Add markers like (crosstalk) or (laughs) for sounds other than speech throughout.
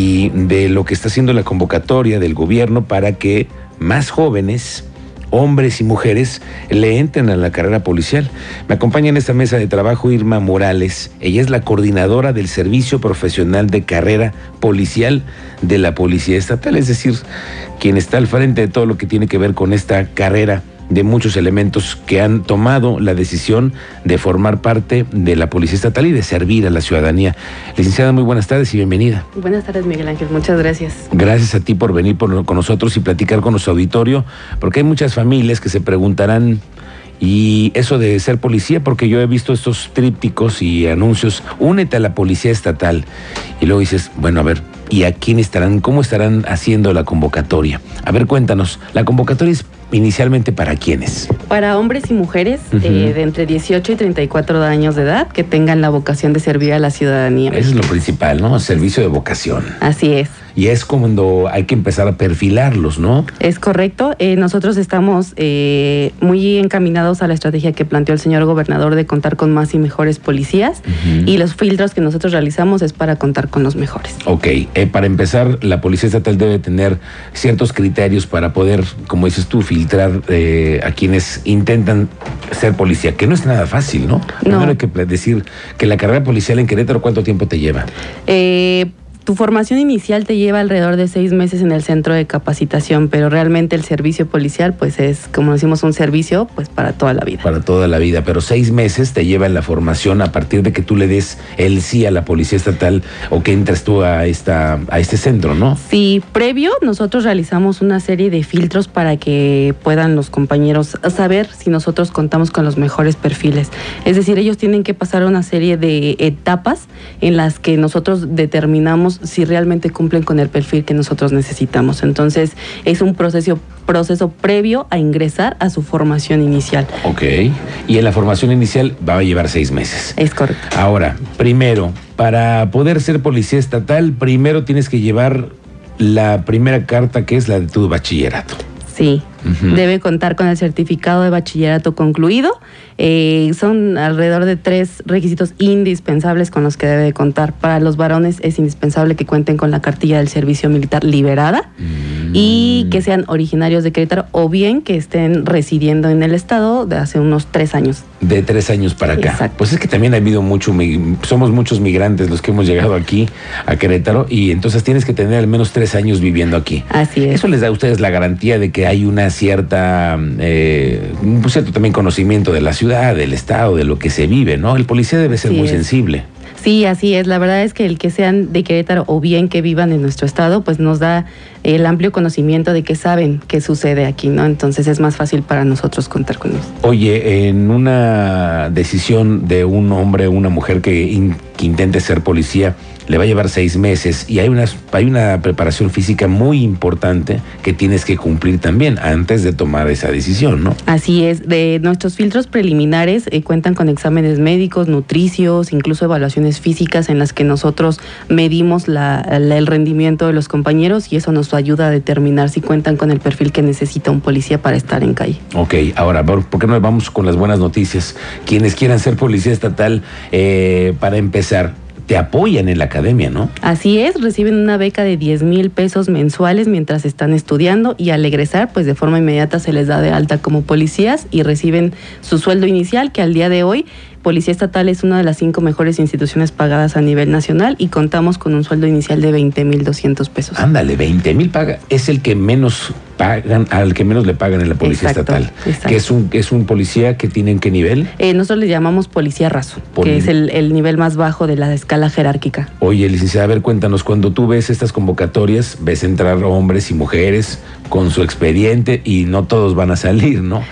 y de lo que está haciendo la convocatoria del gobierno para que más jóvenes hombres y mujeres le entren a la carrera policial. Me acompaña en esta mesa de trabajo Irma Morales. Ella es la coordinadora del Servicio Profesional de Carrera Policial de la Policía Estatal, es decir, quien está al frente de todo lo que tiene que ver con esta carrera de muchos elementos que han tomado la decisión de formar parte de la Policía Estatal y de servir a la ciudadanía. Licenciada, muy buenas tardes y bienvenida. Buenas tardes, Miguel Ángel. Muchas gracias. Gracias a ti por venir con nosotros y platicar con nuestro auditorio, porque hay muchas familias que se preguntarán y eso de ser policía, porque yo he visto estos trípticos y anuncios, únete a la policía estatal. Y luego dices, bueno, a ver, ¿y a quién estarán, cómo estarán haciendo la convocatoria? A ver, cuéntanos, la convocatoria es inicialmente para quiénes? Para hombres y mujeres eh, de entre 18 y 34 años de edad que tengan la vocación de servir a la ciudadanía. Eso es lo principal, ¿no? Servicio de vocación. Así es y es cuando hay que empezar a perfilarlos, ¿no? Es correcto. Eh, nosotros estamos eh, muy encaminados a la estrategia que planteó el señor gobernador de contar con más y mejores policías y los filtros que nosotros realizamos es para contar con los mejores. Ok, eh, para empezar, la Policía Estatal debe tener ciertos criterios para poder, como dices tú, filtrar a quienes intentan ser policía, que no es nada fácil, ¿no? No. hay que decir que la carrera policial en Querétaro, ¿cuánto tiempo te lleva? Tu formación inicial te lleva alrededor de seis meses en el centro de capacitación, pero realmente el servicio policial, pues es, como decimos, un servicio, pues para toda la vida. Para toda la vida, pero seis meses te lleva en la formación a partir de que tú le des el sí a la policía estatal o que entres tú a esta a este centro, ¿no? Sí, previo nosotros realizamos una serie de filtros para que puedan los compañeros saber si nosotros contamos con los mejores perfiles. Es decir, ellos tienen que pasar una serie de etapas en las que nosotros determinamos si realmente cumplen con el perfil que nosotros necesitamos. Entonces, es un proceso, proceso previo a ingresar a su formación inicial. Ok. Y en la formación inicial va a llevar seis meses. Es correcto. Ahora, primero, para poder ser policía estatal, primero tienes que llevar la primera carta que es la de tu bachillerato. Sí, debe contar con el certificado de bachillerato concluido. Eh, son alrededor de tres requisitos indispensables con los que debe contar. Para los varones es indispensable que cuenten con la cartilla del servicio militar liberada y que sean originarios de Querétaro o bien que estén residiendo en el estado de hace unos tres años. De tres años para acá. Pues es que también ha habido mucho, somos muchos migrantes los que hemos llegado aquí a Querétaro y entonces tienes que tener al menos tres años viviendo aquí. Así es. Eso les da a ustedes la garantía de que hay una cierta, eh, un cierto también conocimiento de la ciudad, del estado, de lo que se vive, ¿no? El policía debe ser muy sensible. Sí, así es. La verdad es que el que sean de Querétaro o bien que vivan en nuestro estado, pues nos da el amplio conocimiento de que saben qué sucede aquí, ¿no? Entonces es más fácil para nosotros contar con ellos. Oye, en una decisión de un hombre o una mujer que, que intente ser policía, le va a llevar seis meses y hay una, hay una preparación física muy importante que tienes que cumplir también antes de tomar esa decisión, ¿no? Así es, de nuestros filtros preliminares eh, cuentan con exámenes médicos, nutricios, incluso evaluaciones físicas en las que nosotros medimos el rendimiento de los compañeros y eso nos ayuda a determinar si cuentan con el perfil que necesita un policía para estar en calle. Ok, ahora, ¿por qué no vamos con las buenas noticias? Quienes quieran ser policía estatal, eh, para empezar, te apoyan en la academia, ¿no? Así es, reciben una beca de 10 mil pesos mensuales mientras están estudiando y al egresar, pues de forma inmediata se les da de alta como policías y reciben su sueldo inicial que al día de hoy Policía Estatal es una de las cinco mejores instituciones pagadas a nivel nacional y contamos con un sueldo inicial de 20 mil 200 pesos. Ándale, 20 mil paga. Es el que menos pagan, al que menos le pagan en la Policía Estatal. Que es un, es un policía que tiene en qué nivel? Eh, nosotros le llamamos policía raso, que es el, el, nivel más bajo de la escala jerárquica. Oye, licenciada, a ver, cuéntanos, cuando tú ves estas convocatorias, ves entrar hombres y mujeres con su expediente y no todos van a salir, ¿no?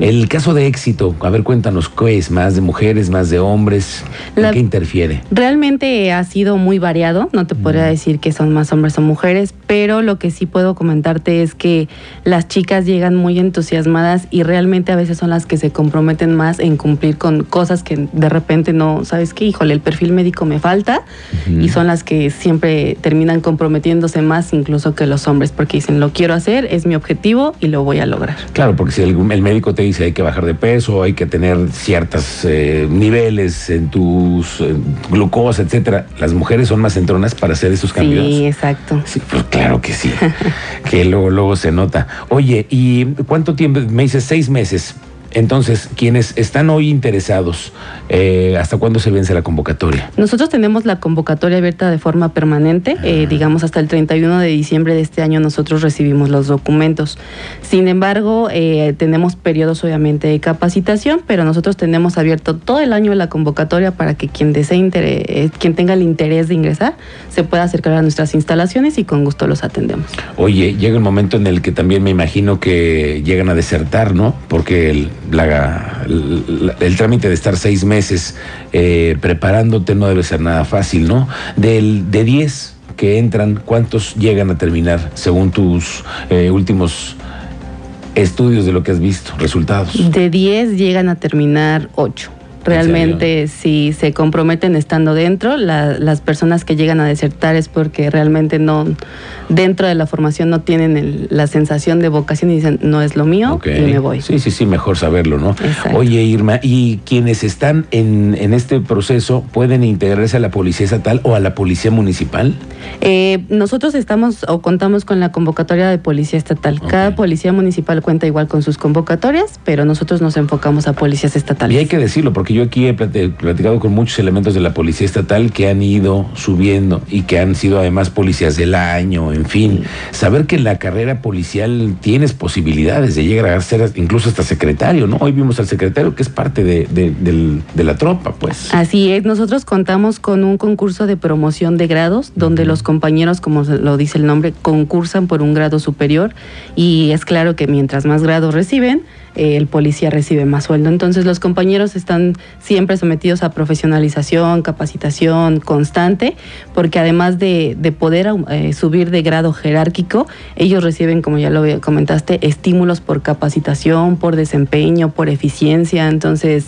El caso de éxito, a ver, cuéntanos, ¿qué es? ¿Más de mujeres, más de hombres? ¿En qué interfiere? Realmente ha sido muy variado, no te podría decir que son más hombres o mujeres, pero lo que sí puedo comentarte es que las chicas llegan muy entusiasmadas y realmente a veces son las que se comprometen más en cumplir con cosas que de repente no, ¿sabes qué? Híjole, el perfil médico me falta y son las que siempre terminan comprometiéndose más incluso que los hombres porque dicen, lo quiero hacer, es mi objetivo y lo voy a lograr. Claro, porque si el, el médico te si hay que bajar de peso, hay que tener ciertos eh, niveles en tus eh, glucosa, etcétera. Las mujeres son más entronas para hacer esos cambios. Sí, exacto. Sí, pues claro que sí. (laughs) que luego, luego se nota. Oye, ¿y cuánto tiempo? Me dices seis meses. Entonces, quienes están hoy interesados, eh, ¿hasta cuándo se vence la convocatoria? Nosotros tenemos la convocatoria abierta de forma permanente, eh, digamos hasta el 31 de diciembre de este año nosotros recibimos los documentos. Sin embargo, eh, tenemos periodos obviamente de capacitación, pero nosotros tenemos abierto todo el año la convocatoria para que quien desee, quien tenga el interés de ingresar, se pueda acercar a nuestras instalaciones y con gusto los atendemos. Oye, llega un momento en el que también me imagino que llegan a desertar, ¿no? Porque el el, trámite de estar seis meses eh, preparándote no debe ser nada fácil, ¿no? Del, de 10 que entran, ¿cuántos llegan a terminar según tus eh, últimos estudios de lo que has visto, resultados? De 10 llegan a terminar 8. Realmente si se comprometen estando dentro, las personas que llegan a desertar es porque realmente no, dentro de la formación no tienen la sensación de vocación y dicen, no es lo mío y me voy. Sí, sí, sí, mejor saberlo, ¿no? Oye, Irma, ¿y quienes están en, en, este proceso pueden integrarse a la Policía Estatal o a la Policía Municipal? Eh, nosotros estamos o contamos con la convocatoria de Policía Estatal. Cada Policía Municipal cuenta igual con sus convocatorias, pero nosotros nos enfocamos a policías estatales. Y hay que decirlo, porque yo aquí he platicado con muchos elementos de la Policía Estatal que han ido subiendo y que han sido además policías del año, en fin. Saber que en la carrera policial tienes posibilidades de llegar a ser incluso hasta secretario, ¿no? Hoy vimos al secretario que es parte de, de la tropa, pues. Así es, nosotros contamos con un concurso de promoción de grados donde los compañeros, como lo dice el nombre, concursan por un grado superior y es claro que mientras más grados reciben, el policía recibe más sueldo. Entonces los compañeros están siempre sometidos a profesionalización, capacitación constante, porque además de, poder eh, subir de grado jerárquico, ellos reciben, como ya lo comentaste, estímulos por capacitación, por desempeño, por eficiencia. Entonces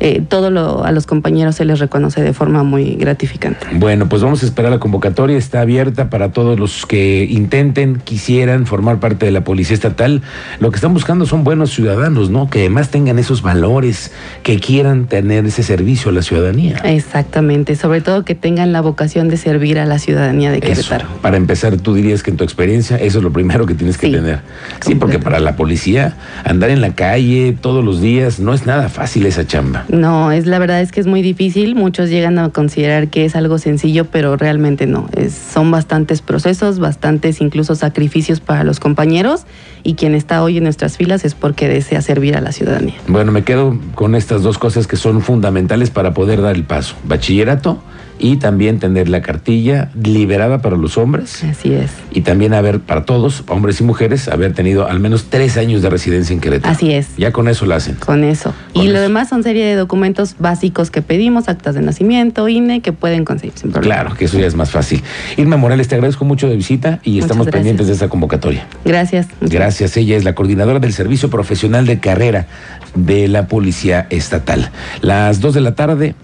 eh, todo lo, a los compañeros se les reconoce de forma muy gratificante. Bueno, pues vamos a esperar la convocatoria, está abierta para todos los que intenten, quisieran formar parte de la Policía Estatal. Lo que están buscando son buenos ciudadanos, ¿no? Que además tengan esos valores, que quieran tener ese servicio a la ciudadanía. Exactamente, sobre todo que tengan la vocación de servir a la ciudadanía de Querétaro. para empezar, tú dirías que en tu experiencia eso es lo primero que tienes que tener. Sí, porque para la policía andar en la calle todos los días no es nada fácil esa chamba. No, es la verdad es que es muy difícil. Muchos llegan a considerar que es algo sencillo, pero realmente no. Son bastantes procesos, bastantes incluso sacrificios para los compañeros y quien está hoy en nuestras filas es porque desea servir a la ciudadanía. Bueno, me quedo con estas dos cosas que son fundamentales para poder dar el paso. Bachillerato y también tener la cartilla liberada para los hombres. Así es. Y también haber, para todos, hombres y mujeres, haber tenido al menos tres años de residencia en Querétaro. Así es. Ya con eso lo hacen. Con eso. y lo demás son serie de documentos básicos que pedimos, actas de nacimiento, INE, que pueden conseguir sin problema. Claro, que eso ya es más fácil. Irma Morales, te agradezco mucho de visita y estamos pendientes de esa convocatoria. Gracias. Gracias. Ella es la coordinadora del Servicio Profesional de Carrera de la Policía Estatal. Las dos de la tarde,